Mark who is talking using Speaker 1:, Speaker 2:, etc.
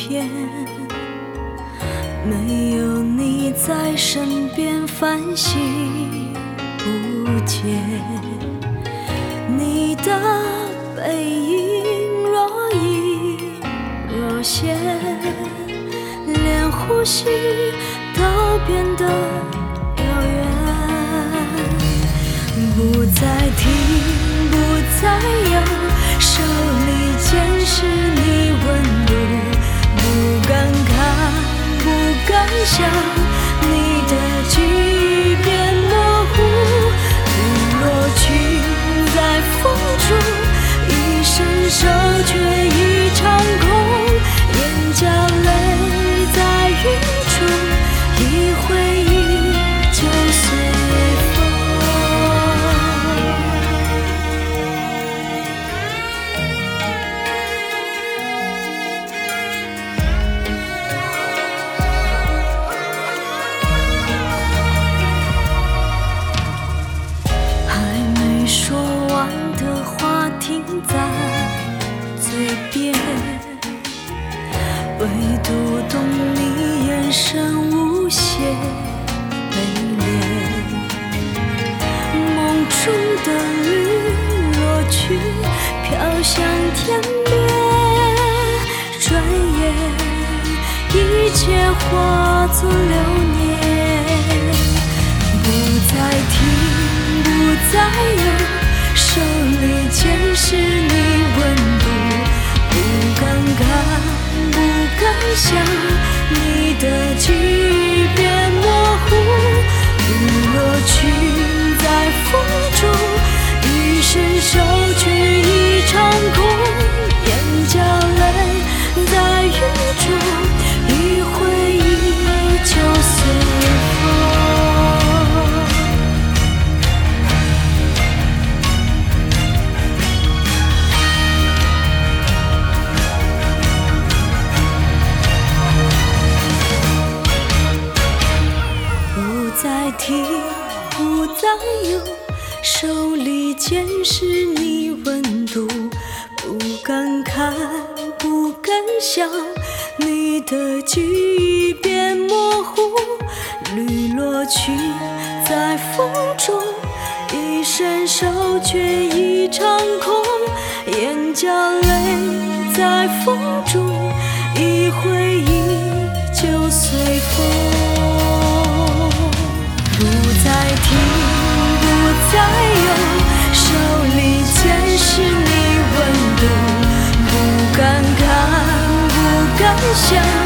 Speaker 1: 片。没有你在身边，繁星不见，你的背影若隐若现，连呼吸都变得遥远。不再听，不再有，手里剑是你温度。不在嘴边，唯独懂你眼神无限美丽。梦中的雨落去，飘向天边，转眼一切化作流年。不再听，不再想，你的记忆不再有，手里坚是你温度，不敢看，不敢想，你的记忆变模糊，绿落去在风中，一伸手却已长空，眼角泪在风中，一回忆想，